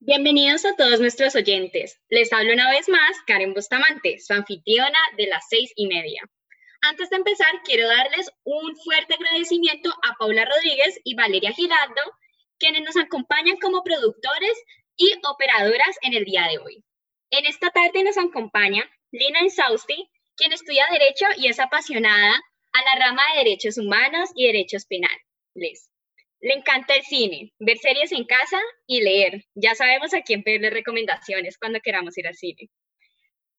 Bienvenidos a todos nuestros oyentes. Les hablo una vez más Karen Bustamante, su anfitriona de las seis y media. Antes de empezar, quiero darles un fuerte agradecimiento a Paula Rodríguez y Valeria Giraldo, quienes nos acompañan como productores y operadoras en el día de hoy. En esta tarde nos acompaña Lina Insausti, quien estudia Derecho y es apasionada a la rama de Derechos Humanos y Derechos Penales. Le encanta el cine, ver series en casa y leer. Ya sabemos a quién pedirle recomendaciones cuando queramos ir al cine.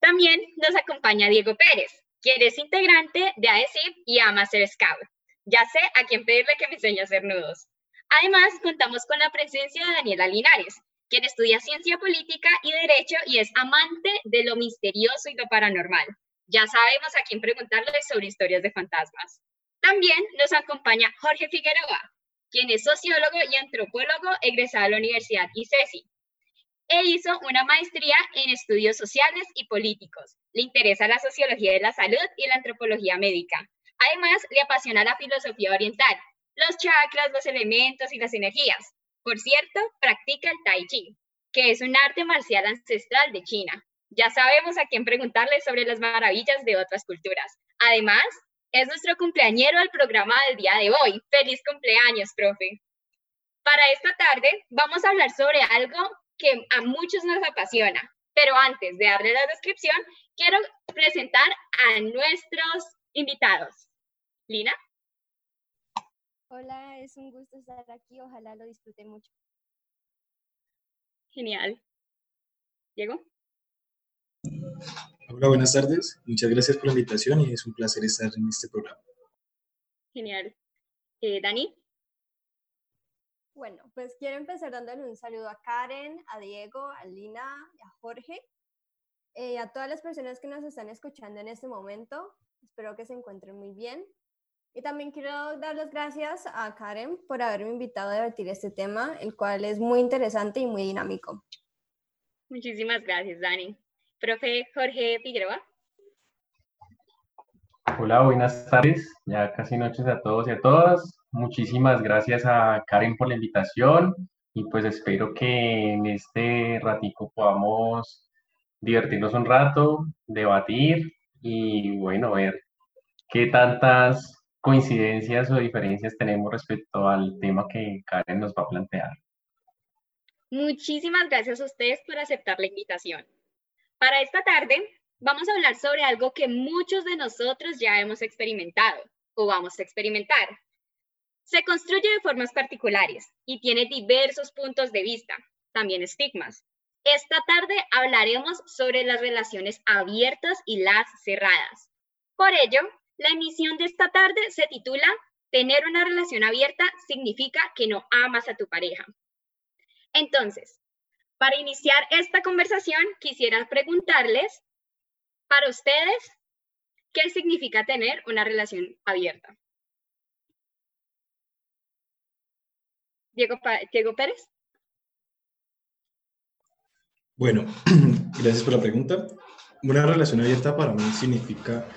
También nos acompaña Diego Pérez, quien es integrante de AECIP y ama ser scout. Ya sé a quién pedirle que me enseñe a hacer nudos. Además, contamos con la presencia de Daniela Linares, quien estudia ciencia política y derecho y es amante de lo misterioso y lo paranormal. Ya sabemos a quién preguntarle sobre historias de fantasmas. También nos acompaña Jorge Figueroa, quien es sociólogo y antropólogo egresado de la Universidad ICESI. E hizo una maestría en estudios sociales y políticos. Le interesa la sociología de la salud y la antropología médica. Además, le apasiona la filosofía oriental, los chakras, los elementos y las energías. Por cierto, practica el Tai Chi, que es un arte marcial ancestral de China. Ya sabemos a quién preguntarle sobre las maravillas de otras culturas. Además, es nuestro cumpleañero al programa del día de hoy. ¡Feliz cumpleaños, profe! Para esta tarde vamos a hablar sobre algo que a muchos nos apasiona. Pero antes de darle la descripción, quiero presentar a nuestros invitados. Lina. Hola, es un gusto estar aquí. Ojalá lo disfruten mucho. Genial. Diego. Hola, buenas tardes. Muchas gracias por la invitación y es un placer estar en este programa. Genial. Eh, Dani. Bueno, pues quiero empezar dándole un saludo a Karen, a Diego, a Lina y a Jorge. Eh, a todas las personas que nos están escuchando en este momento, espero que se encuentren muy bien. Y también quiero dar las gracias a Karen por haberme invitado a debatir este tema, el cual es muy interesante y muy dinámico. Muchísimas gracias, Dani. Profe Jorge Figueroa. Hola, buenas tardes, ya casi noches a todos y a todas. Muchísimas gracias a Karen por la invitación y pues espero que en este ratico podamos divertirnos un rato, debatir y bueno, ver qué tantas coincidencias o diferencias tenemos respecto al tema que Karen nos va a plantear. Muchísimas gracias a ustedes por aceptar la invitación. Para esta tarde vamos a hablar sobre algo que muchos de nosotros ya hemos experimentado o vamos a experimentar. Se construye de formas particulares y tiene diversos puntos de vista, también estigmas. Esta tarde hablaremos sobre las relaciones abiertas y las cerradas. Por ello, la emisión de esta tarde se titula Tener una relación abierta significa que no amas a tu pareja. Entonces, para iniciar esta conversación, quisiera preguntarles, para ustedes, ¿qué significa tener una relación abierta? Diego, Diego Pérez. Bueno, gracias por la pregunta. Una relación abierta para mí significa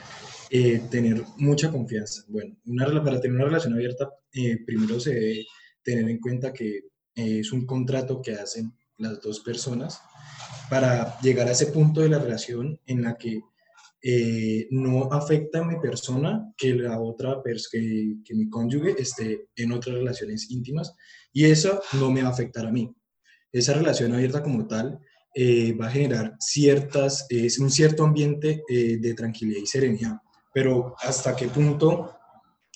eh, tener mucha confianza. Bueno, una, para tener una relación abierta, eh, primero se debe tener en cuenta que eh, es un contrato que hacen las dos personas para llegar a ese punto de la relación en la que eh, no afecta a mi persona que la otra que, que mi cónyuge esté en otras relaciones íntimas y eso no me va a afectar a mí. Esa relación abierta como tal eh, va a generar ciertas, es un cierto ambiente eh, de tranquilidad y serenidad, pero hasta qué punto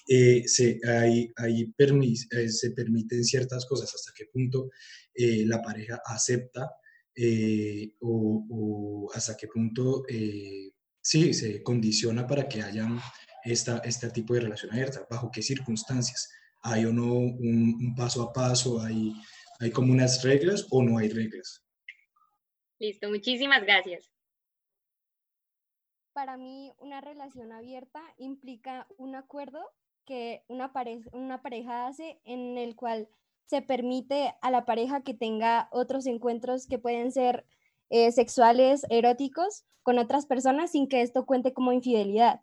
se, hay, hay se permiten ciertas cosas, hasta qué punto eh, la pareja acepta eh, o, hasta qué punto eh, sí se condiciona para que haya esta, este tipo de relación abierta, bajo qué circunstancias. ¿Hay o no un, paso a paso? ¿Hay, ¿Hay como unas reglas o no hay reglas? Listo, muchísimas gracias. Para mí, una relación abierta implica un acuerdo que una, pareja, una pareja hace en el cual se permite a la pareja que tenga otros encuentros que pueden ser eh, sexuales, eróticos con otras personas sin que esto cuente como infidelidad.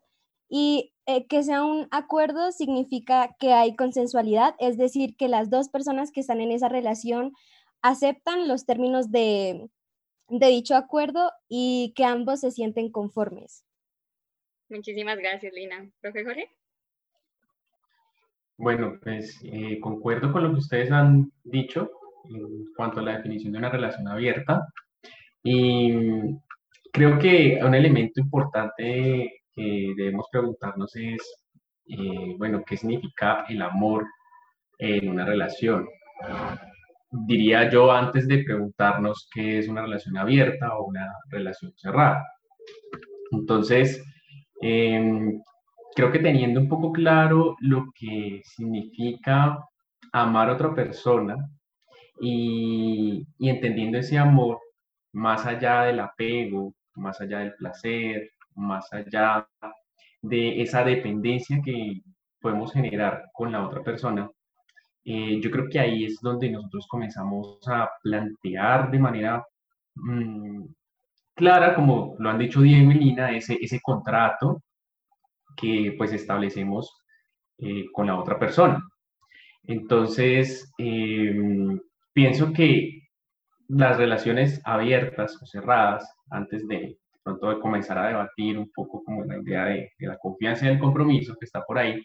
Y eh, que sea un acuerdo significa que hay consensualidad, es decir, que las dos personas que están en esa relación aceptan los términos de, de dicho acuerdo y que ambos se sienten conformes. Muchísimas gracias, Lina. Profe Jorge. Bueno, pues eh, concuerdo con lo que ustedes han dicho en cuanto a la definición de una relación abierta. Y creo que un elemento importante que debemos preguntarnos es, eh, bueno, ¿qué significa el amor en una relación? Diría yo antes de preguntarnos qué es una relación abierta o una relación cerrada. Entonces, em, creo que teniendo un poco claro lo que significa amar a otra persona y, y entendiendo ese amor más allá del apego, más allá del placer, más allá de esa dependencia que podemos generar con la otra persona, eh, yo creo que ahí es donde nosotros comenzamos a plantear de manera mm, clara, como lo han dicho Diego y Lina, ese, ese contrato que pues establecemos eh, con la otra persona. Entonces, em, pienso que las relaciones abiertas o cerradas, antes de, pronto de comenzar a debatir un poco como la idea de, la confianza y el compromiso que está por ahí,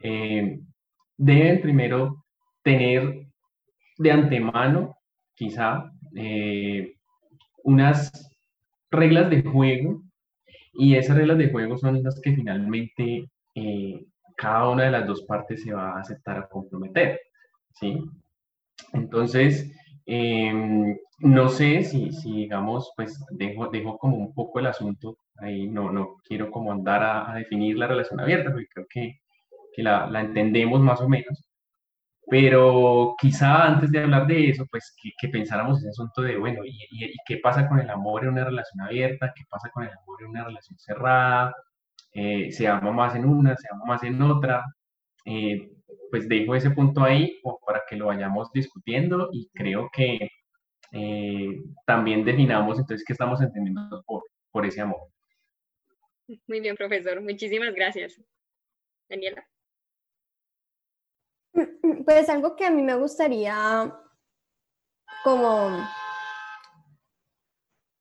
eh, deben primero tener de antemano, quizá, eh, unas reglas de juego y esas reglas de juego son las que finalmente eh, cada una de las dos partes se va a aceptar a comprometer, ¿sí? Entonces, Em, no sé si, si, digamos, pues dejo, dejo como un poco el asunto, ahí no, no quiero como andar a, definir la relación abierta, porque creo que, que la, la, entendemos más o menos, pero quizá antes de hablar de eso, pues que, pensáramos ese asunto de, bueno, ¿y, qué pasa con el amor en una relación abierta? ¿Qué pasa con el amor en una relación cerrada? Eh, ¿Se ama más en una? ¿Se ama más en otra? Eh, pues dejo ese punto ahí para que lo vayamos discutiendo y creo que eh, también definamos entonces qué estamos entendiendo por ese amor. Muy bien, profesor. Muchísimas gracias. Daniela. Pues algo que a mí me gustaría como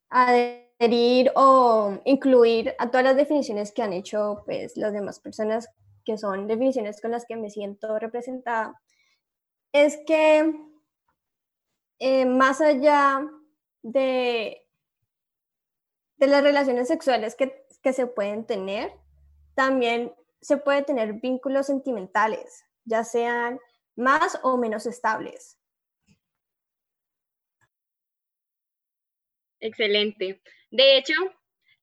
adherir o incluir a todas las definiciones que han hecho pues las demás personas que son definiciones con las que me siento representada, es que eh, más allá de, de las relaciones sexuales que, que se pueden tener, también se puede tener vínculos sentimentales, ya sean más o menos estables. Excelente. De hecho,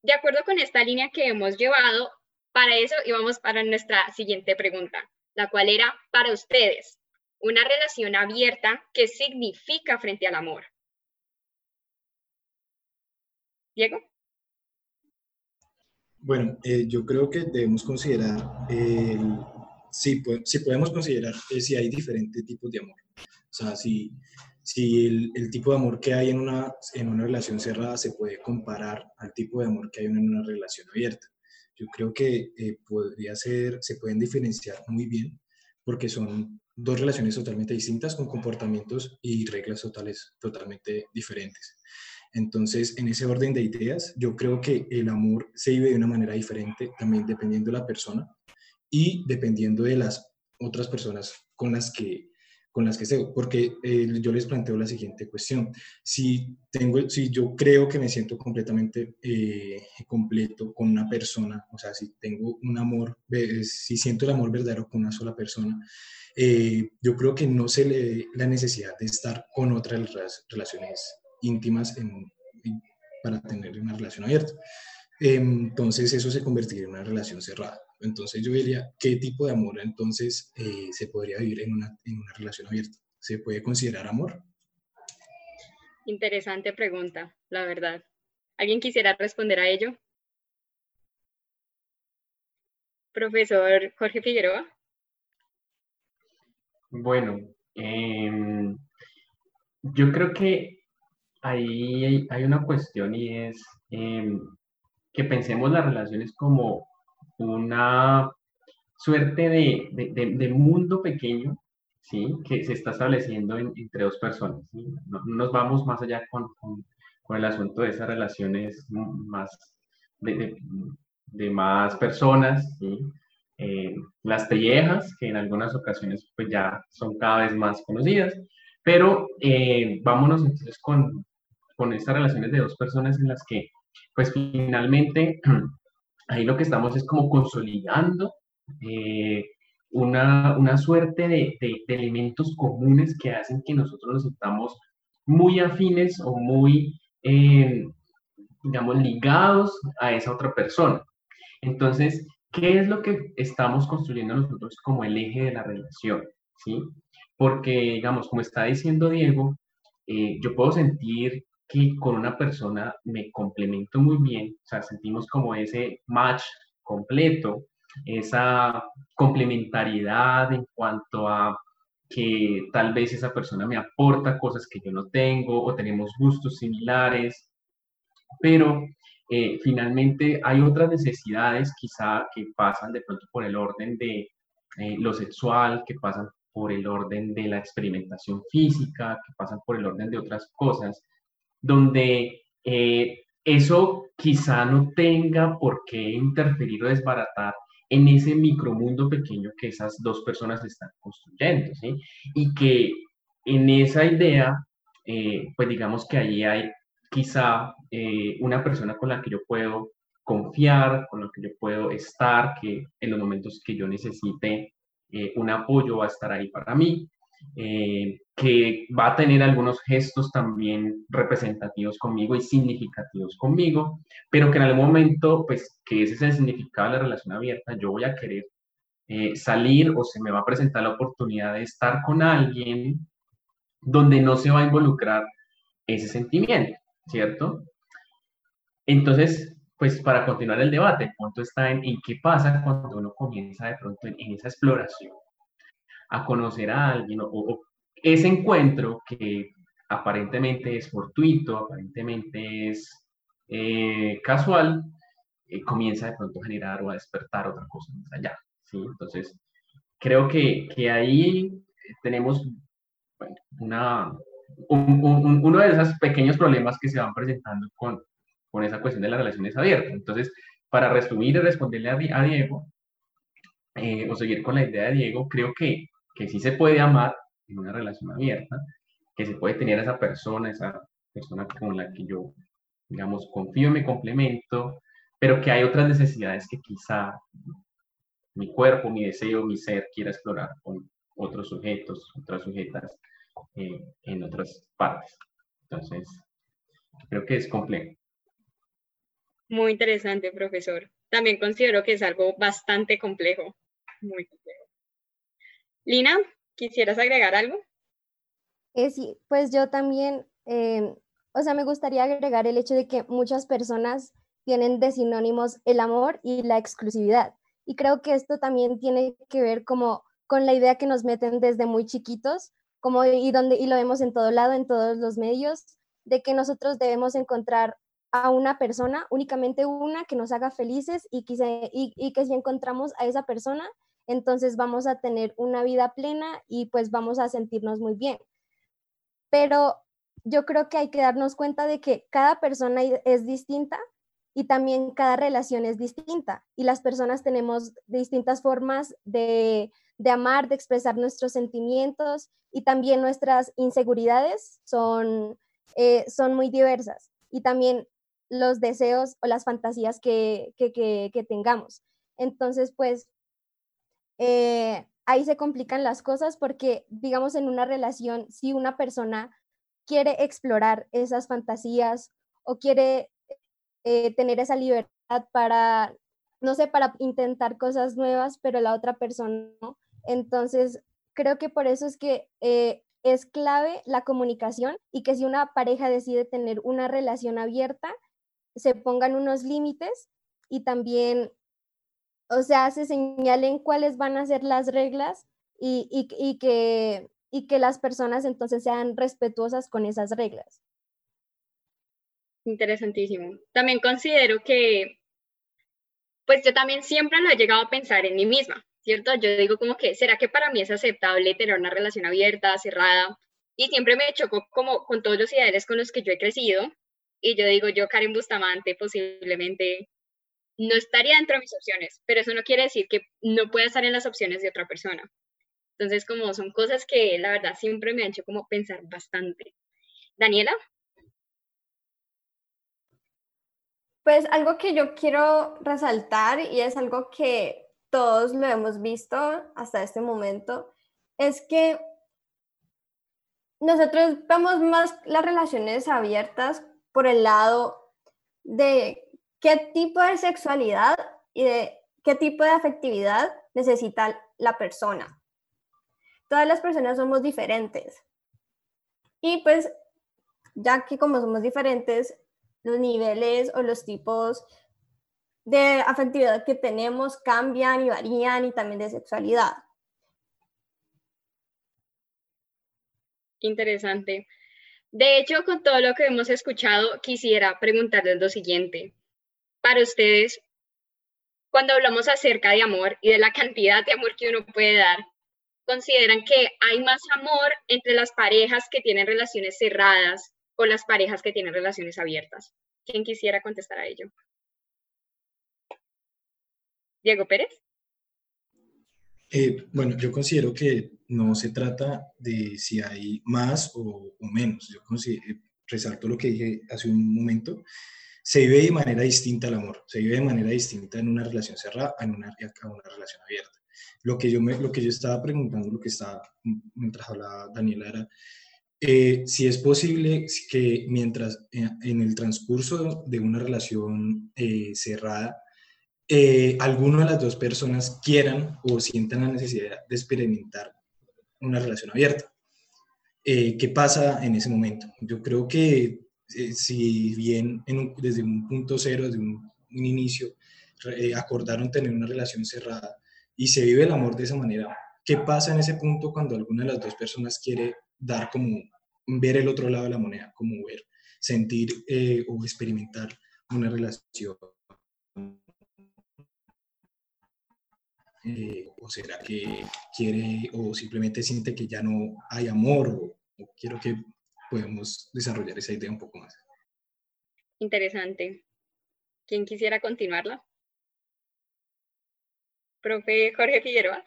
de acuerdo con esta línea que hemos llevado, para eso íbamos para nuestra siguiente pregunta, la cual era para ustedes, una relación abierta, ¿qué significa frente al amor? Diego. Bueno, eh, yo creo que debemos considerar, si, si, podemos considerar si hay diferentes tipos de amor. O sea, si, si el, el, tipo de amor que hay en una, en una relación cerrada se puede comparar al tipo de amor que hay en una relación abierta yo creo que eh, podría ser, se pueden diferenciar muy bien porque son dos relaciones totalmente distintas con comportamientos y reglas totales totalmente diferentes. Entonces, en ese orden de ideas, yo creo que el amor se vive de una manera diferente también dependiendo de la persona y dependiendo de las otras personas con las que con las que sé, porque eh, yo les planteo la siguiente cuestión. Si, tengo, si yo creo que me siento completamente eh, completo con una persona, o sea, si tengo un amor, si siento el amor verdadero con una sola persona, eh, yo creo que no se le la necesidad de estar con otras relaciones íntimas para tener una relación abierta. Entonces eso se convertiría en una relación cerrada. Entonces yo diría, ¿qué tipo de amor entonces eh, se podría vivir en una, en una relación abierta? ¿Se puede considerar amor? Interesante pregunta, la verdad. ¿Alguien quisiera responder a ello? Profesor Jorge Figueroa. Bueno, em, yo creo que ahí hay, una cuestión y es em, que pensemos las relaciones una suerte de, mundo pequeño, ¿sí? que se está estableciendo entre dos personas. No, nos vamos más allá con, con, el asunto de esas relaciones más de, de, más personas, eh, las pellejas, que en algunas ocasiones pues ya son cada vez más conocidas, pero eh, vámonos entonces con, con estas relaciones de dos personas en las que pues finalmente ahí lo que estamos es como consolidando eh, una, una, suerte de, elementos comunes que hacen que nosotros nos sintamos muy afines o muy, eh, digamos, ligados a esa otra persona. Entonces, ¿qué es lo que estamos construyendo nosotros como el eje de la relación? ¿Sí? Porque, digamos, como está diciendo Diego, eh, yo puedo sentir que con una persona me complemento muy bien, o sea, sentimos como ese match completo, esa complementariedad en cuanto a que tal vez esa persona me aporta cosas que yo no tengo o tenemos gustos similares, pero eh, finalmente hay otras necesidades quizá que pasan de pronto por el orden de eh, lo sexual, que pasan por el orden de la experimentación física, que pasan por el orden de otras cosas, donde eh, eso quizá no tenga por qué interferir o desbaratar en ese micromundo pequeño que esas dos personas están construyendo, ¿sí? Y que en esa idea, eh, pues digamos que allí hay quizá eh, una persona con la que yo puedo confiar, con la que yo puedo estar, que en los momentos que yo necesite un apoyo va a estar ahí para mí, eh, que va a tener algunos gestos también representativos conmigo y significativos conmigo, pero que en algún momento, pues, que ese es el significado de la relación abierta, yo voy a querer eh, salir o se me va a presentar la oportunidad de estar con alguien donde no se va a involucrar ese sentimiento, ¿cierto? Entonces, pues para continuar el debate, el punto está en, qué pasa cuando uno comienza de pronto en esa exploración a conocer a alguien o, ese encuentro que aparentemente es fortuito, aparentemente es eh, casual, eh, comienza de pronto a generar o a despertar otra cosa más allá. ¿sí? Entonces, creo que, que ahí tenemos una, uno de esos pequeños problemas que se van presentando con, con esa cuestión de las relaciones abiertas. Entonces, para resumir y responderle a, Diego, eh, o seguir con la idea de Diego, creo que que sí se puede amar en una relación abierta, que se puede tener a esa persona, esa persona con la que yo, digamos, confío, me complemento, pero que hay otras necesidades que quizá mi cuerpo, mi deseo, mi ser quiera explorar con otros sujetos, otras sujetas eh, en otras partes. Entonces, creo que es complejo. Muy interesante, profesor. También considero que es algo bastante complejo, muy complejo. Lina, ¿quisieras agregar algo? Eh, sí, pues yo también, em, o sea, me gustaría agregar el hecho de que muchas personas tienen de sinónimos el amor y la exclusividad. Y creo que esto también tiene que ver como con la idea que nos meten desde muy chiquitos, como y donde y lo vemos en todo lado, en todos los medios, de que nosotros debemos encontrar a una persona, únicamente una que nos haga felices y, y que si encontramos a esa persona, entonces vamos a tener una vida plena y pues vamos a sentirnos muy bien. Pero yo creo que hay que darnos cuenta de que cada persona es distinta y también cada relación es distinta y las personas tenemos distintas formas de, amar, de expresar nuestros sentimientos y también nuestras inseguridades son, eh, son muy diversas y también los deseos o las fantasías que, que tengamos. Entonces, pues eh, ahí se complican las cosas porque, digamos, en una relación, si una persona quiere explorar esas fantasías o quiere eh, tener esa libertad para, no sé, para intentar cosas nuevas, pero la otra persona no. Entonces, creo que por eso es que eh, es clave la comunicación y que si una pareja decide tener una relación abierta, se pongan unos límites y también o sea, se señalen cuáles van a ser las reglas y, y, que, y que las personas entonces sean respetuosas con esas reglas. Interesantísimo. También considero que, pues yo también siempre lo he llegado a pensar en mí misma, ¿cierto? Yo digo como que, ¿será que para mí es aceptable tener una relación abierta, cerrada? Y siempre me chocó como con todos los ideales con los que yo he crecido. Y yo digo, yo, Karen Bustamante, posiblemente no estaría dentro de mis opciones, pero eso no quiere decir que no pueda estar en las opciones de otra persona. Entonces, como son cosas que la verdad siempre me han hecho como pensar bastante. Daniela. Pues algo que yo quiero resaltar y es algo que todos lo hemos visto hasta este momento, es que nosotros vemos más las relaciones abiertas por el lado de qué tipo de sexualidad y de qué tipo de afectividad necesita la persona. Todas las personas somos diferentes. Y pues, ya que como somos diferentes, los niveles o los tipos de afectividad que tenemos cambian y varían y también de sexualidad. Interesante. De hecho, con todo lo que hemos escuchado, quisiera preguntarles lo siguiente. Para ustedes, cuando hablamos acerca de amor y de la cantidad de amor que uno puede dar, ¿consideran que hay más amor entre las parejas que tienen relaciones cerradas o las parejas que tienen relaciones abiertas? ¿Quién quisiera contestar a ello? Diego Pérez. Eh, bueno, yo considero que no se trata de si hay más o, menos. Yo eh, resalto lo que dije hace un momento. Se vive de manera distinta el amor, se vive de manera distinta en una relación cerrada a en una, una relación abierta. Lo que, yo me, lo que yo estaba preguntando, lo que estaba mientras hablaba Daniela era eh, si es posible que mientras en, el transcurso de una relación cerrada eh, alguno de las dos personas quieran o sientan la necesidad de experimentar una relación abierta. Eh, ¿Qué pasa en ese momento? Yo creo que eh, si bien desde un punto cero, desde un, inicio, acordaron tener una relación cerrada y se vive el amor de esa manera, ¿qué pasa en ese punto cuando alguna de las dos personas quiere dar como ver el otro lado de la moneda, como ver, sentir o experimentar una relación Eh, o será que quiere o simplemente siente que ya no hay amor o, quiero que podamos desarrollar esa idea un poco más. Interesante. ¿Quién quisiera continuarla? Profe Jorge Figueroa.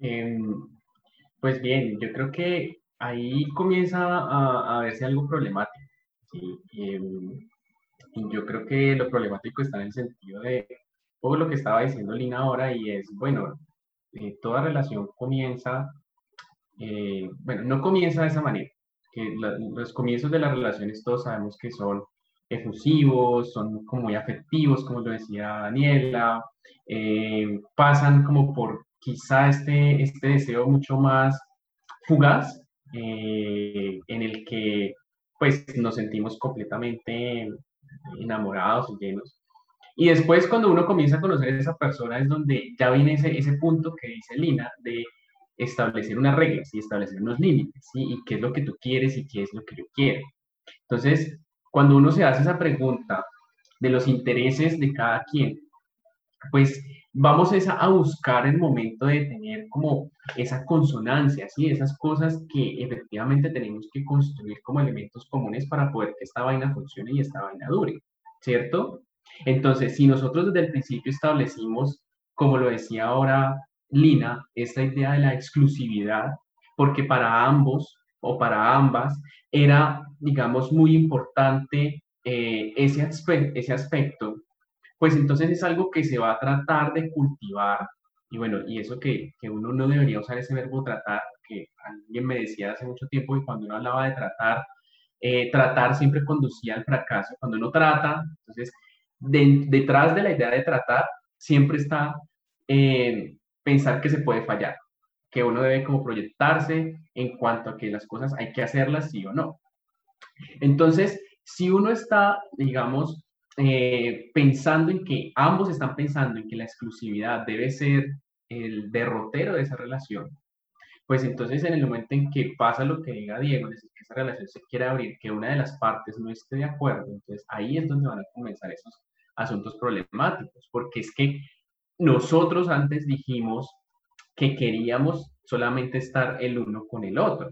Em, pues bien, yo creo que ahí comienza a, a verse algo problemático. Em, y yo creo que lo problemático está en el sentido de poco lo que estaba diciendo Lina ahora y es, bueno, eh, toda relación comienza, eh, bueno, no comienza de esa manera, que los comienzos de las relaciones todos sabemos que son efusivos, son como muy afectivos, como lo decía Daniela, eh, pasan como por quizá este, este deseo mucho más fugaz, en el que pues nos sentimos completamente enamorados y llenos. Y después cuando uno comienza a conocer a esa persona es donde ya viene ese, ese punto que dice Lina de establecer unas reglas y establecer unos límites, ¿sí? Y qué es lo que tú quieres y qué es lo que yo quiero. Entonces, cuando uno se hace esa pregunta de los intereses de cada quien, pues vamos a buscar el momento de tener como esa consonancia, ¿sí? Esas cosas que efectivamente tenemos que construir como elementos comunes para poder que esta vaina funcione y esta vaina dure, ¿cierto? Entonces, si nosotros desde el principio establecimos, como lo decía ahora Lina, esta idea de la exclusividad, porque para ambos o para ambas era, digamos, muy importante eh, ese, aspecto, pues entonces es algo que se va a tratar de cultivar. Y bueno, y eso que, que uno no debería usar ese verbo tratar, que alguien me decía hace mucho tiempo y cuando uno hablaba de tratar, eh, tratar siempre conducía al fracaso. Cuando uno trata, entonces detrás de la idea de tratar siempre está eh, pensar que se puede fallar, que uno debe como proyectarse en cuanto a que las cosas hay que hacerlas sí o no. Entonces, si uno está, digamos, eh, pensando en que ambos están pensando en que la exclusividad debe ser el derrotero de esa relación, pues entonces en el momento en que pasa lo que diga Diego, es decir, que esa relación se quiere abrir, que una de las partes no esté de acuerdo, entonces ahí es donde van a comenzar esos asuntos problemáticos, porque es que nosotros antes dijimos que queríamos solamente estar el uno con el otro.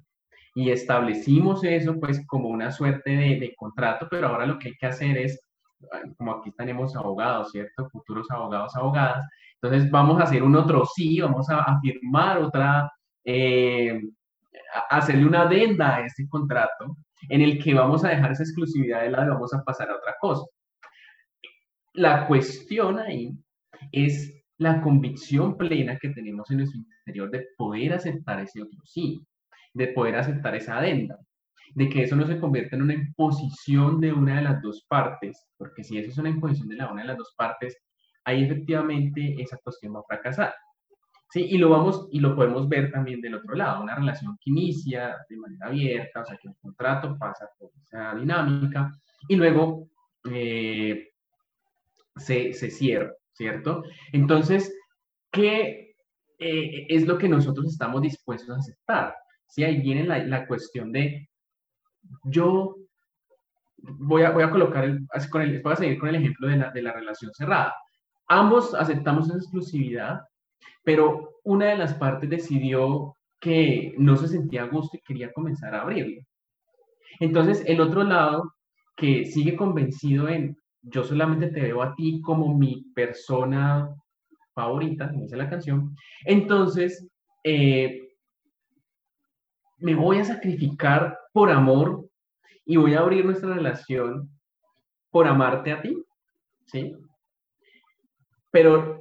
Y establecimos eso pues como una suerte de, contrato, pero ahora lo que hay que hacer es, como aquí tenemos abogados, ¿cierto? Futuros abogados, abogadas. Entonces vamos a hacer un otro sí, vamos a, firmar otra, eh, hacerle una adenda a ese contrato en el que vamos a dejar esa exclusividad de lado y vamos a pasar a otra cosa. La cuestión ahí es la convicción plena que tenemos en nuestro interior de poder aceptar ese otro sí, de poder aceptar esa adenda, de que eso no se convierta en una imposición de una de las dos partes, porque si eso es una imposición de la una de las dos partes, ahí efectivamente esa cuestión va a fracasar. Sí, y lo vamos y lo podemos ver también del otro lado, una relación que inicia de manera abierta, o sea que el contrato pasa por esa dinámica y luego eh, se, se cierra. ¿Cierto? Entonces, ¿qué eh, es lo que nosotros estamos dispuestos a aceptar? Si ahí viene la, cuestión de, yo voy a, voy a colocar, el, con el, voy a seguir con el ejemplo de la, de la relación cerrada. Ambos aceptamos esa exclusividad, pero una de las partes decidió que no se sentía a gusto y quería comenzar a abrirlo. Entonces, el otro lado, que sigue convencido en, yo solamente te veo a ti como mi persona favorita, como dice la canción, entonces eh, me voy a sacrificar por amor y voy a abrir nuestra relación por amarte a ti, ¿sí? Pero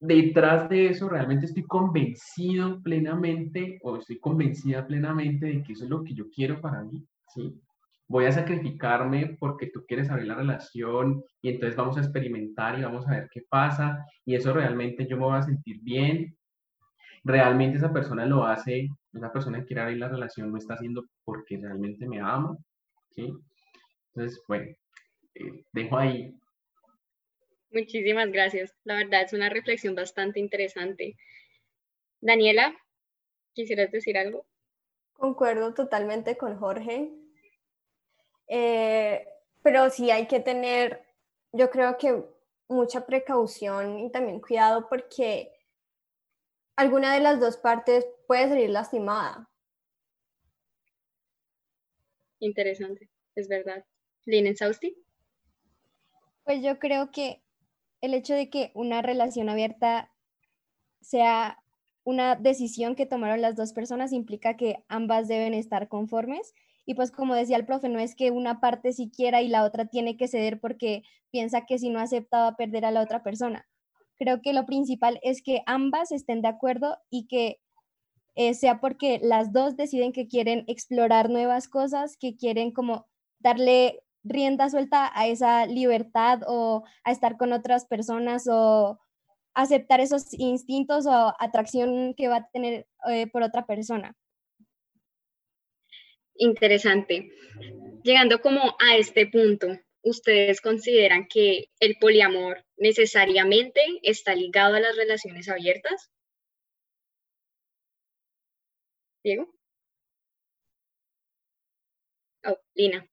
detrás de eso realmente estoy convencido plenamente o estoy convencida plenamente de que eso es lo que yo quiero para mí, ¿sí? Voy a sacrificarme porque tú quieres abrir la relación y entonces vamos a experimentar y vamos a ver qué pasa y eso realmente yo me voy a sentir bien. Realmente esa persona lo hace, esa persona que quiere abrir la relación lo está haciendo porque realmente me ama, ¿sí? Entonces, bueno, eh, dejo ahí. Muchísimas gracias. La verdad es una reflexión bastante interesante. Daniela, ¿quisieras decir algo? Concuerdo totalmente con Jorge. Eh, pero sí hay que tener, yo creo que mucha precaución y también cuidado porque alguna de las dos partes puede salir lastimada. Interesante, es verdad. Lina Sausti. Pues yo creo que el hecho de que una relación abierta sea una decisión que tomaron las dos personas implica que ambas deben estar conformes y pues como decía el profe, no es que una parte sí quiera y la otra tiene que ceder porque piensa que si no acepta va a perder a la otra persona. Creo que lo principal es que ambas estén de acuerdo y que eh, sea porque las dos deciden que quieren explorar nuevas cosas, que quieren como darle rienda suelta a esa libertad o a estar con otras personas o aceptar esos instintos o atracción que va a tener eh, por otra persona interesante. Llegando como a este punto, ¿ustedes consideran que el poliamor necesariamente está ligado a las relaciones abiertas? Diego. Oh, Lina.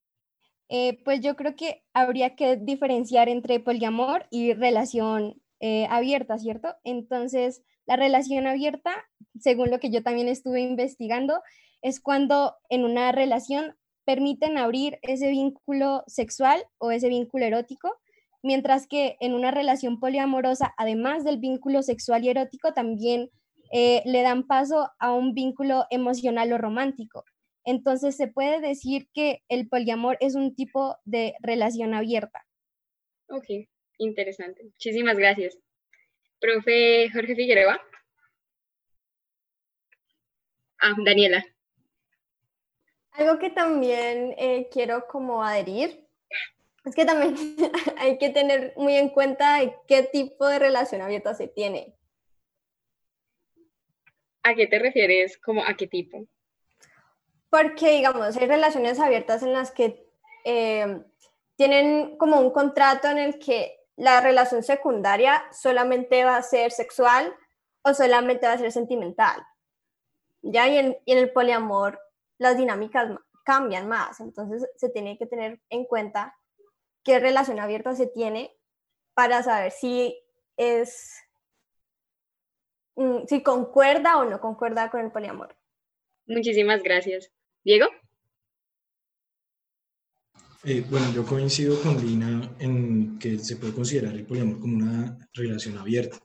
Eh, pues yo creo que habría que diferenciar entre poliamor y relación eh, abierta, ¿cierto? Entonces, la relación abierta, según lo que yo también estuve investigando, es cuando en una relación permiten abrir ese vínculo sexual o ese vínculo erótico, mientras que en una relación poliamorosa, además del vínculo sexual y erótico, también eh, le dan paso a un vínculo emocional o romántico. Entonces se puede decir que el poliamor es un tipo de relación abierta. Ok, interesante. Muchísimas gracias. Profe Jorge Figueroa. Ah, Daniela. Algo que también eh, quiero como adherir es que también hay que tener muy en cuenta qué tipo de relación abierta se tiene. ¿A qué te refieres? como a qué tipo? Porque, digamos, hay relaciones abiertas en las que eh, tienen como un contrato en el que la relación secundaria solamente va a ser sexual o solamente va a ser sentimental. ¿Ya? Y en, y en el poliamor las dinámicas cambian más. Entonces se tiene que tener en cuenta qué relación abierta se tiene para saber si es mm, si concuerda o no concuerda con el poliamor. Muchísimas gracias. Diego. Eh, bueno, yo coincido con Lina en que se puede considerar el poliamor como una relación abierta.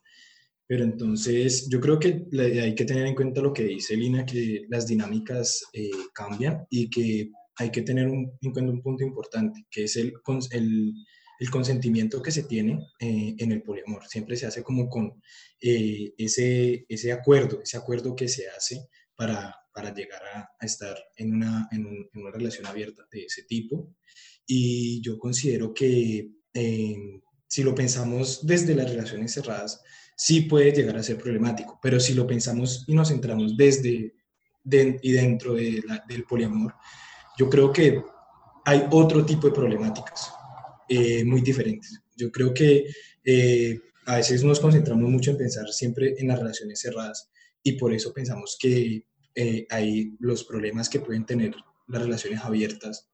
Pero entonces yo creo que hay que tener en cuenta lo que dice Lina, que las dinámicas eh, cambian y que hay que tener un, en cuenta un punto importante, que es el, el, el consentimiento que se tiene eh, en el poliamor. Siempre se hace como con ese, ese acuerdo, ese acuerdo que se hace para, para llegar a, estar en una, en, una relación abierta de ese tipo. Y yo considero que eh, si lo pensamos desde las relaciones cerradas, sí puede llegar a ser problemático, pero si lo pensamos y nos centramos desde y dentro de del poliamor, yo creo que hay otro tipo de problemáticas eh, muy diferentes. Yo creo que eh, a veces nos concentramos mucho en pensar siempre en las relaciones cerradas y por eso pensamos que eh, hay los problemas que pueden tener las relaciones abiertas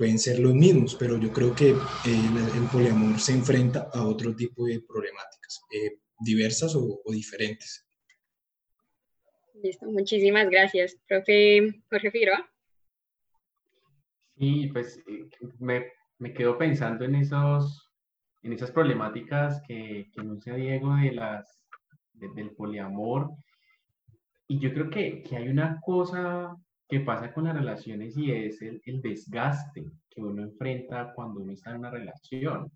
pueden ser los mismos, pero yo creo que eh, el poliamor se enfrenta a otro tipo de problemáticas, diversas o, diferentes. Listo, muchísimas gracias. Profe Jorge Figueroa. Sí, pues me, me, quedo pensando en, esos, en esas problemáticas que, que anuncia Diego de las, del poliamor y yo creo que, que, hay una cosa que pasa con las relaciones y es el, el, desgaste que uno enfrenta cuando uno está en una relación.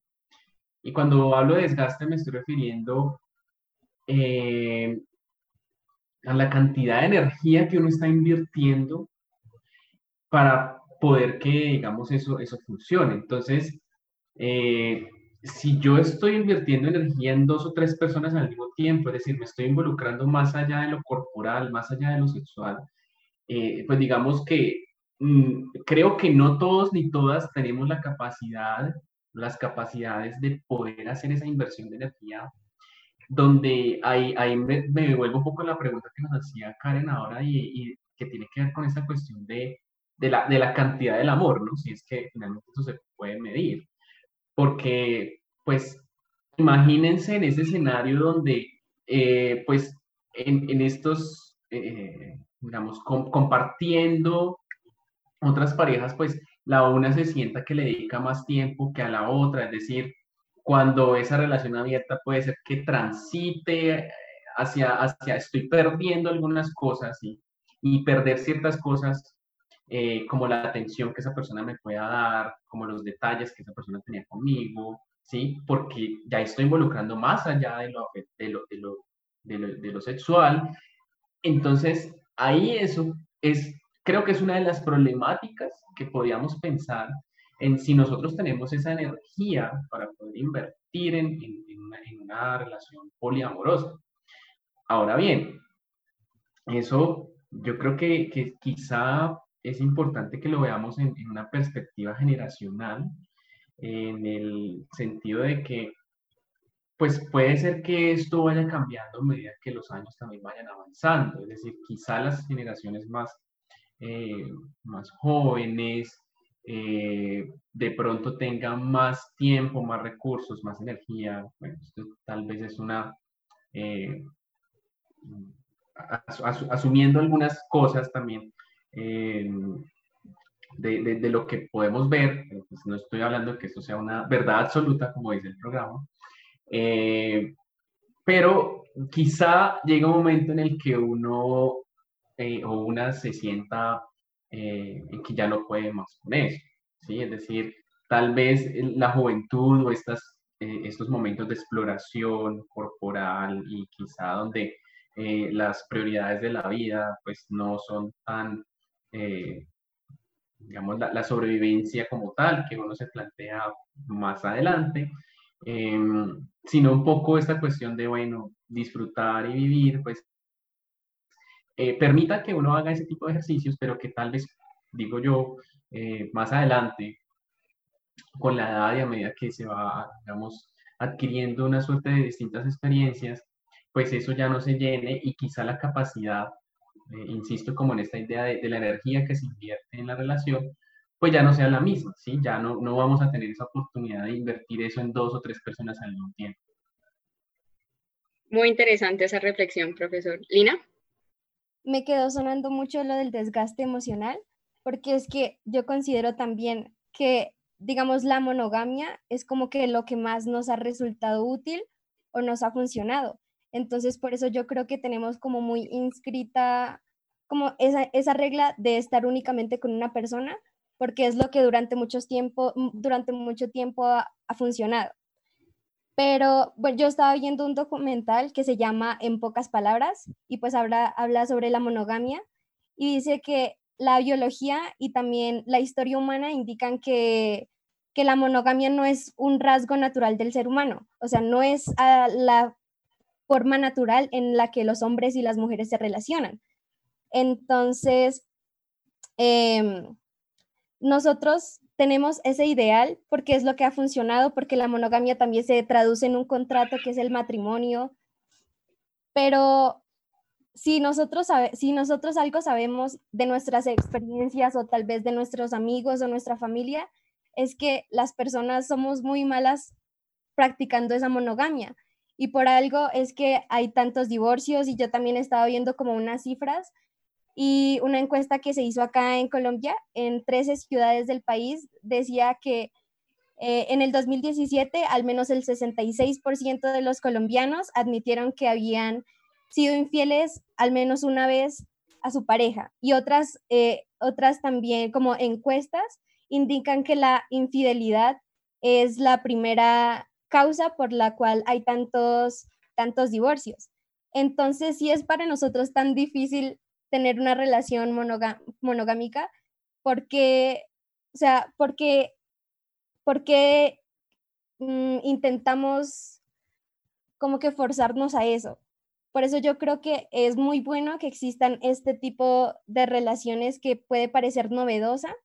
Y cuando hablo de desgaste me estoy refiriendo eh, a la cantidad de energía que uno está invirtiendo para poder que, digamos, eso, eso funcione. Entonces, eh, si yo estoy invirtiendo energía en dos o tres personas al mismo tiempo, es decir, me estoy involucrando más allá de lo corporal, más allá de lo sexual, eh, pues digamos que mm, creo que no todos ni todas tenemos la capacidad, las capacidades de poder hacer esa inversión de energía, donde ahí, ahí me, me devuelvo un poco a la pregunta que nos hacía Karen ahora y, y que tiene que ver con esa cuestión de, de, la, de la cantidad del amor, ¿no? Si es que finalmente eso se puede medir porque pues imagínense en ese escenario donde eh, pues en, estos, eh, digamos, compartiendo otras parejas, pues la una se sienta que le dedica más tiempo que a la otra, es decir, cuando esa relación abierta puede ser que transite hacia, hacia estoy perdiendo algunas cosas y, y perder ciertas cosas eh, como la atención que esa persona me pueda dar, como los detalles que esa persona tenía conmigo, ¿sí? Porque ya estoy involucrando más allá de lo, de lo, de lo, de lo, de lo sexual. Entonces, ahí eso es, creo que es una de las problemáticas que podríamos pensar en si nosotros tenemos esa energía para poder invertir en, en, una, en una relación poliamorosa. Ahora bien, eso yo creo que, que quizá es importante que lo veamos en, una perspectiva generacional, en el sentido de que, pues puede ser que esto vaya cambiando a medida que los años también vayan avanzando, es decir, quizá las generaciones más, eh, más jóvenes eh, de pronto tengan más tiempo, más recursos, más energía, bueno, esto tal vez es una... Eh, asumiendo algunas cosas también, de, de, lo que podemos ver, pues no estoy hablando de que esto sea una verdad absoluta, como dice el programa, eh, pero quizá llega un momento en el que uno eh, o una se sienta en que ya no puede más con eso, ¿sí? Es decir, tal vez la juventud o estas, estos momentos de exploración corporal y quizá donde las prioridades de la vida pues no son tan eh, digamos, la, sobrevivencia como tal, que uno se plantea más adelante, em, sino un poco esta cuestión de, bueno, disfrutar y vivir, pues, eh, permita que uno haga ese tipo de ejercicios, pero que tal vez, digo yo, eh, más adelante, con la edad y a medida que se va, digamos, adquiriendo una suerte de distintas experiencias, pues eso ya no se llene y quizá la capacidad eh, insisto, como en esta idea de, la energía que se invierte en la relación, pues ya no sea la misma, ¿sí? Ya no, no vamos a tener esa oportunidad de invertir eso en dos o tres personas al mismo tiempo. Muy interesante esa reflexión, profesor. Lina. Me quedó sonando mucho lo del desgaste emocional, porque es que yo considero también que, digamos, la monogamia es como que lo que más nos ha resultado útil o nos ha funcionado. Entonces, por eso yo creo que tenemos como muy inscrita como esa, esa regla de estar únicamente con una persona, porque es lo que durante, mucho tiempo, durante mucho tiempo ha, ha funcionado. Pero bueno, yo estaba viendo un documental que se llama En pocas palabras y pues habla, habla sobre la monogamia y dice que la biología y también la historia humana indican que, que la monogamia no es un rasgo natural del ser humano, o sea, no es la forma natural en la que los hombres y las mujeres se relacionan. Entonces, em, nosotros tenemos ese ideal porque es lo que ha funcionado, porque la monogamia también se traduce en un contrato que es el matrimonio. Pero si nosotros, si nosotros algo sabemos de nuestras experiencias o tal vez de nuestros amigos o nuestra familia, es que las personas somos muy malas practicando esa monogamia. Y por algo es que hay tantos divorcios y yo también he estado viendo como unas cifras y una encuesta que se hizo acá en Colombia, en 13 ciudades del país, decía que eh, en el 2017 al menos el 66% de los colombianos admitieron que habían sido infieles al menos una vez a su pareja. Y otras, eh, otras también como encuestas indican que la infidelidad es la primera causa por la cual hay tantos, tantos divorcios. Entonces, si es para nosotros tan difícil tener una relación monogámica, porque, o sea, porque, porque mm, intentamos como que forzarnos a eso. Por eso yo creo que es muy bueno que existan este tipo de relaciones que puede parecer novedosa,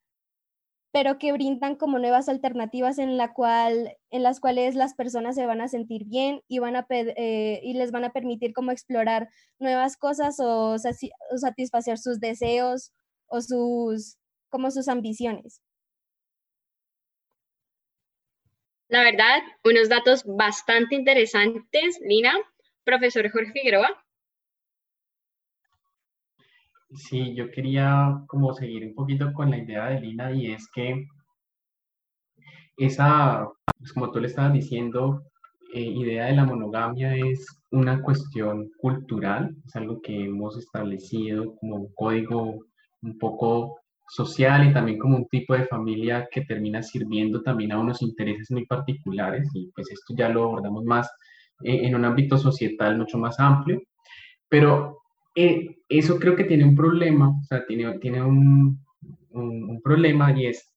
pero que brindan como nuevas alternativas en, la cual, en las cuales las personas se van a sentir bien y, van a, eh, y les van a permitir como explorar nuevas cosas o, satisfacer sus deseos o sus, como sus ambiciones. La verdad, unos datos bastante interesantes, Lina. Profesor Jorge Figueroa. Sí, yo quería como seguir un poquito con la idea de Lina y es que esa, pues como tú le estabas diciendo, eh, idea de la monogamia es una cuestión cultural, es algo que hemos establecido como un código un poco social y también como un tipo de familia que termina sirviendo también a unos intereses muy particulares y pues esto ya lo abordamos más eh, en un ámbito societal mucho más amplio, pero eh, eso creo que tiene un problema, o sea, tiene, tiene un, un, problema y es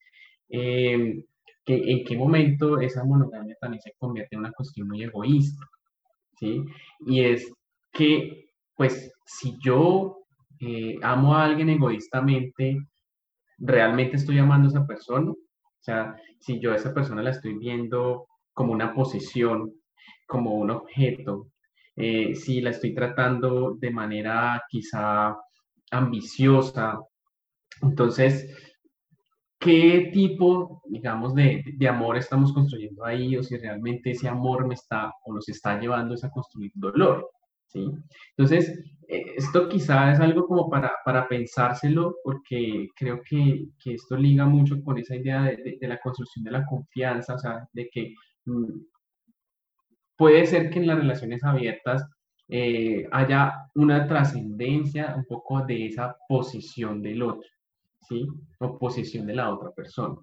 eh, que en qué momento esa monogamia también se convierte en una cuestión muy egoísta, ¿sí? Y es que, pues, si yo eh, amo a alguien egoístamente, ¿realmente estoy amando a esa persona? O sea, si yo a esa persona la estoy viendo como una posesión, como un objeto, eh, si la estoy tratando de manera quizá ambiciosa. Entonces, ¿qué tipo, digamos, de, de, amor estamos construyendo ahí? O si realmente ese amor me está o nos está llevando a construir dolor. ¿sí? Entonces, eh, esto quizá es algo como para, para pensárselo, porque creo que, que, esto liga mucho con esa idea de, de, la construcción de la confianza, o sea, de que mm, puede ser que en las relaciones abiertas eh, haya una trascendencia un poco de esa posición del otro, ¿sí? O posición de la otra persona.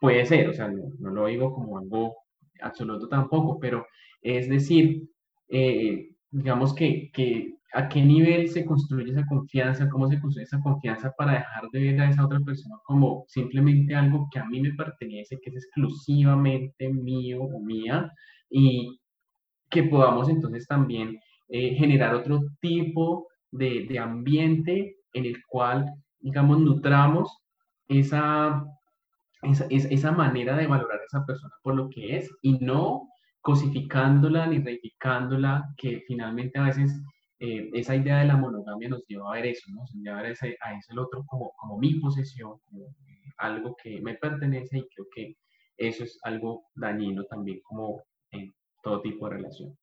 Puede ser, o sea, no, lo digo como algo absoluto tampoco, pero es decir, eh, digamos que, que a qué nivel se construye esa confianza, cómo se construye esa confianza para dejar de ver a esa otra persona como simplemente algo que a mí me pertenece, que es exclusivamente mío o mía, y, que podamos entonces también eh, generar otro tipo de, de, ambiente en el cual, digamos, nutramos esa, esa, esa, manera de valorar a esa persona por lo que es y no cosificándola ni reivindicándola, que finalmente a veces eh, esa idea de la monogamia nos lleva a ver eso, ¿no? Nos lleva a ver ese, a ese otro como, como mi posesión, como algo que me pertenece y creo que eso es algo dañino también como todo tipo de relación.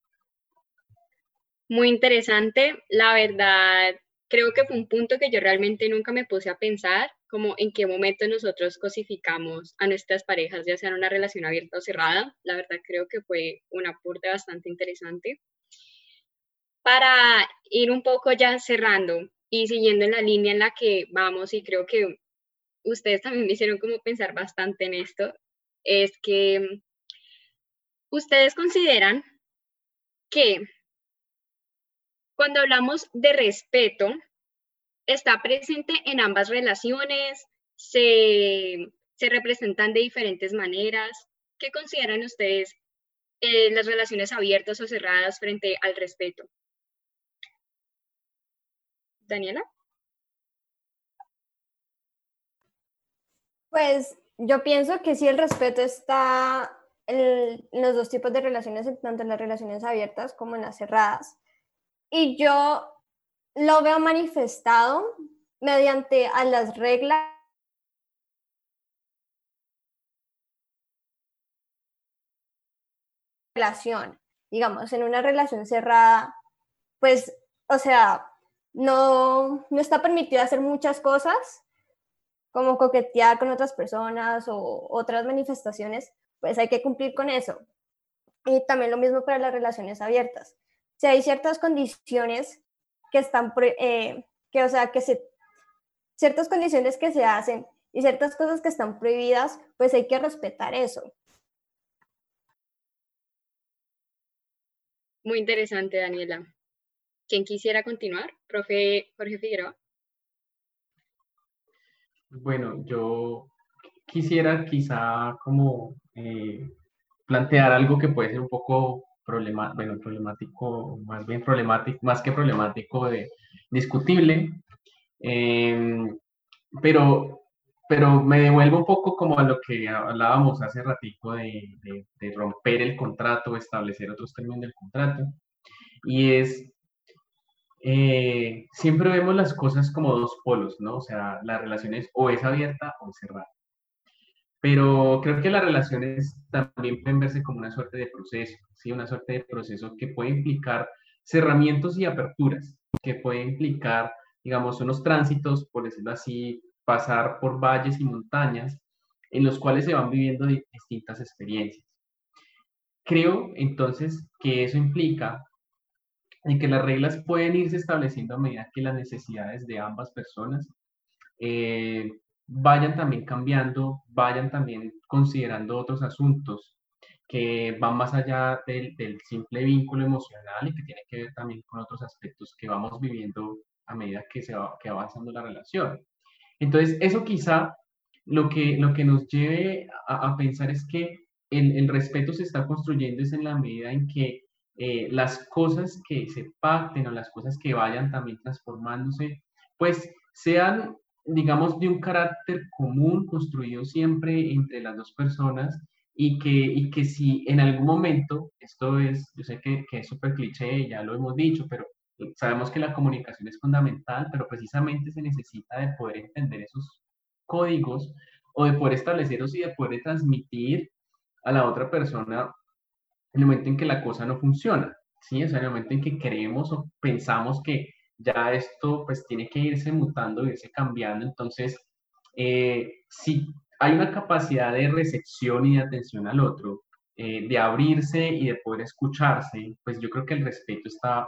Muy interesante. La verdad, creo que fue un punto que yo realmente nunca me puse a pensar, como en qué momento nosotros cosificamos a nuestras parejas, ya sea en una relación abierta o cerrada. La verdad, creo que fue un aporte bastante interesante. Para ir un poco ya cerrando y siguiendo en la línea en la que vamos, y creo que ustedes también me hicieron como pensar bastante en esto, es que ustedes consideran que cuando hablamos de respeto, está presente en ambas relaciones, se, representan de diferentes maneras. ¿Qué consideran ustedes eh, las relaciones abiertas o cerradas frente al respeto? Daniela. Pues yo pienso que sí el respeto está los dos tipos de relaciones, tanto en las relaciones abiertas como en las cerradas. Y yo lo veo manifestado mediante a las reglas relación. Digamos, en una relación cerrada, pues, o sea, no, no está permitido hacer muchas cosas, como coquetear con otras personas o otras manifestaciones, pues hay que cumplir con eso. Y también lo mismo para las relaciones abiertas. Si hay ciertas condiciones que están, eh, que, o sea, que se, ciertas condiciones que se hacen y ciertas cosas que están prohibidas, pues hay que respetar eso. Muy interesante, Daniela. ¿Quién quisiera continuar? Profe Jorge Figueroa. Bueno, yo quisiera quizá como eh, plantear algo que puede ser un poco problemático, bueno, problemático, más bien problemático, más que problemático, de, discutible, em, pero, pero me devuelvo un poco como a lo que hablábamos hace ratico de, de, romper el contrato, establecer otros términos del contrato, y es eh, siempre vemos las cosas como dos polos, ¿no? O sea, la relación es o es abierta o es cerrada. Pero creo que las relaciones también pueden verse como una suerte de proceso, ¿sí? Una suerte de proceso que puede implicar cerramientos y aperturas, que puede implicar, digamos, unos tránsitos, por decirlo así, pasar por valles y montañas en los cuales se van viviendo distintas experiencias. Creo entonces que eso implica en que las reglas pueden irse estableciendo a medida que las necesidades de ambas personas eh, vayan también cambiando, vayan también considerando otros asuntos que van más allá del, simple vínculo emocional y que tiene que ver también con otros aspectos que vamos viviendo a medida que se va que avanzando la relación. Entonces, eso quizá lo que, lo que nos lleve a, pensar es que el, el, respeto se está construyendo es en la medida en que eh, las cosas que se pacten o las cosas que vayan también transformándose, pues sean digamos, de un carácter común construido siempre entre las dos personas y que, y que si en algún momento, esto es, yo sé que, que es súper cliché, ya lo hemos dicho, pero sabemos que la comunicación es fundamental, pero precisamente se necesita de poder entender esos códigos o de poder establecerlos y de poder transmitir a la otra persona el momento en que la cosa no funciona, ¿sí? O sea, el momento en que creemos o pensamos que ya esto pues tiene que irse mutando, irse cambiando. Entonces, eh, si hay una capacidad de recepción y de atención al otro, eh, de abrirse y de poder escucharse, pues yo creo que el respeto está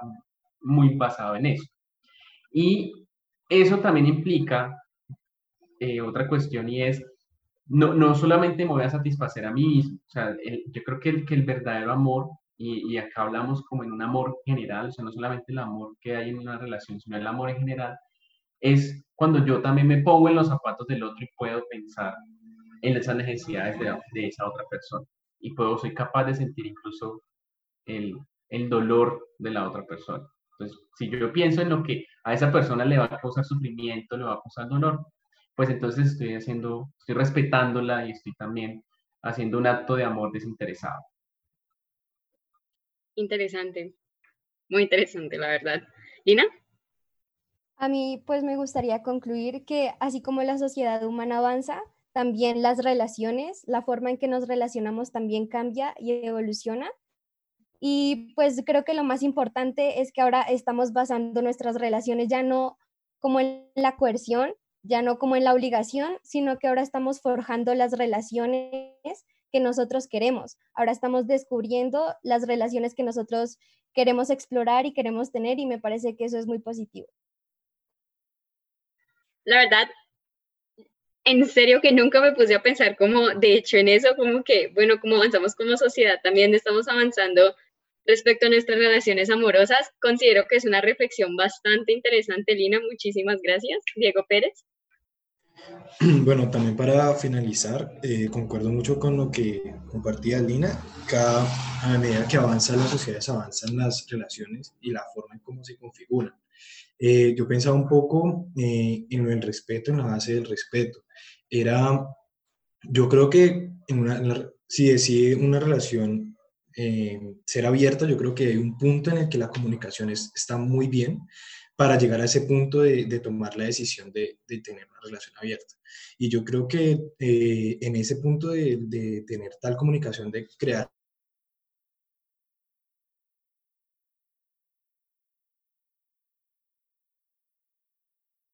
muy basado en eso. Y eso también implica eh, otra cuestión y es, no, no solamente me voy a satisfacer a mí mismo, o sea, yo creo que el, que el verdadero amor y, acá hablamos como en un amor general, o sea, no solamente el amor que hay en una relación, sino el amor en general, es cuando yo también me pongo en los zapatos del otro y puedo pensar en esas necesidades de, de esa otra persona. Y puedo, soy capaz de sentir incluso el, el dolor de la otra persona. Entonces, si yo pienso en lo que a esa persona le va a causar sufrimiento, le va a causar dolor, pues entonces estoy haciendo, estoy respetándola y estoy también haciendo un acto de amor desinteresado. Interesante, muy interesante, la verdad. Lina. A mí, pues me gustaría concluir que así como la sociedad humana avanza, también las relaciones, la forma en que nos relacionamos también cambia y evoluciona. Y pues creo que lo más importante es que ahora estamos basando nuestras relaciones ya no como en la coerción, ya no como en la obligación, sino que ahora estamos forjando las relaciones que nosotros queremos. Ahora estamos descubriendo las relaciones que nosotros queremos explorar y queremos tener y me parece que eso es muy positivo. La verdad, en serio que nunca me puse a pensar como, de hecho, en eso, como que, bueno, como avanzamos como sociedad, también estamos avanzando respecto a nuestras relaciones amorosas. Considero que es una reflexión bastante interesante, Lina. Muchísimas gracias. Diego Pérez. Bueno, también para finalizar, eh, concuerdo mucho con lo que compartía Lina. Cada, a medida que avanza las sociedades, avanzan las relaciones y la forma en cómo se configuran. Eh, yo pensaba un poco eh, en el respeto, en la base del respeto. Era, yo creo que si decide una relación ser abierta, yo creo que hay un punto en el que la comunicación está muy bien, para llegar a ese punto de, tomar la decisión de, tener una relación abierta. Y yo creo que eh, en ese punto de, tener tal comunicación, de crear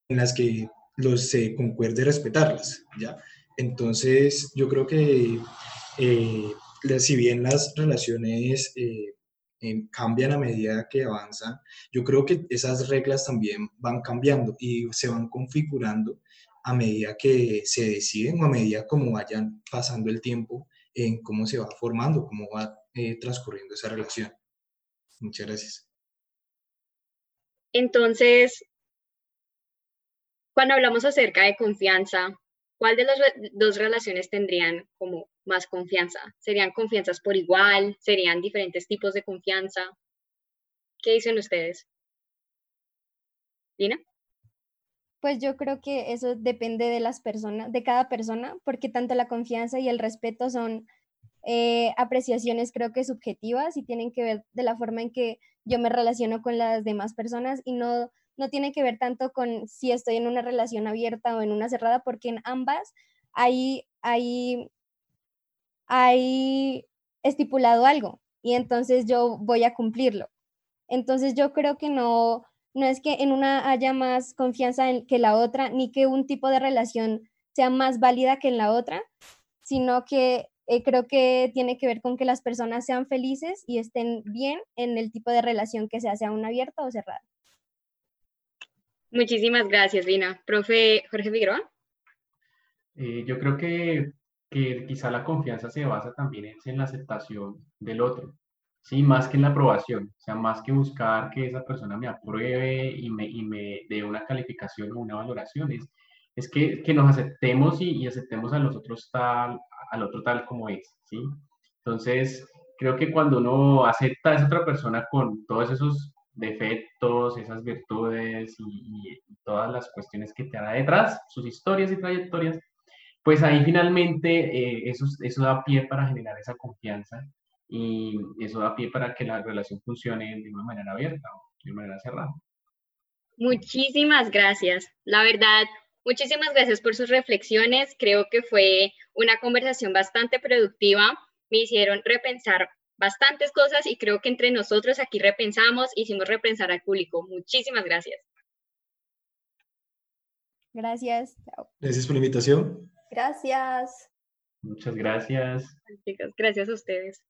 en las que los se concuerde respetarlas, ¿ya? Entonces, yo creo que eh, si bien las relaciones eh, cambian a medida que avanzan, yo creo que esas reglas también van cambiando y se van configurando a medida que se deciden o a medida como vayan pasando el tiempo en cómo se va formando, cómo va eh, transcurriendo esa relación. Muchas gracias. Entonces, cuando hablamos acerca de confianza, ¿cuál de las dos relaciones tendrían como más confianza? ¿Serían confianzas por igual? ¿Serían diferentes tipos de confianza? ¿Qué dicen ustedes? Lina. Pues yo creo que eso depende de las personas, de cada persona, porque tanto la confianza y el respeto son eh, apreciaciones creo que subjetivas y tienen que ver de la forma en que yo me relaciono con las demás personas y no, no tiene que ver tanto con si estoy en una relación abierta o en una cerrada, porque en ambas hay, hay hay estipulado algo y entonces yo voy a cumplirlo. Entonces yo creo que no, no es que en una haya más confianza en que la otra, ni que un tipo de relación sea más válida que en la otra, sino que eh, creo que tiene que ver con que las personas sean felices y estén bien en el tipo de relación que sea, sea una abierta o cerrada. Muchísimas gracias, Lina. Profe Jorge Figueroa. Eh, yo creo que que quizá la confianza se basa también en la aceptación del otro, ¿sí? Más que en la aprobación, o sea, más que buscar que esa persona me apruebe y me, y me dé una calificación o una valoración, es, es que, que, nos aceptemos y, aceptemos a los otros tal, al otro tal como es, ¿sí? Entonces, creo que cuando uno acepta a esa otra persona con todos esos defectos, esas virtudes y, y todas las cuestiones que te hará detrás, sus historias y trayectorias, pues ahí finalmente eh, eso, eso da pie para generar esa confianza y eso da pie para que la relación funcione de una manera abierta o de una manera cerrada. Muchísimas gracias. La verdad, muchísimas gracias por sus reflexiones. Creo que fue una conversación bastante productiva. Me hicieron repensar bastantes cosas y creo que entre nosotros aquí repensamos, hicimos repensar al público. Muchísimas gracias. Gracias. Gracias por la invitación. Gracias. Muchas gracias. Gracias a ustedes.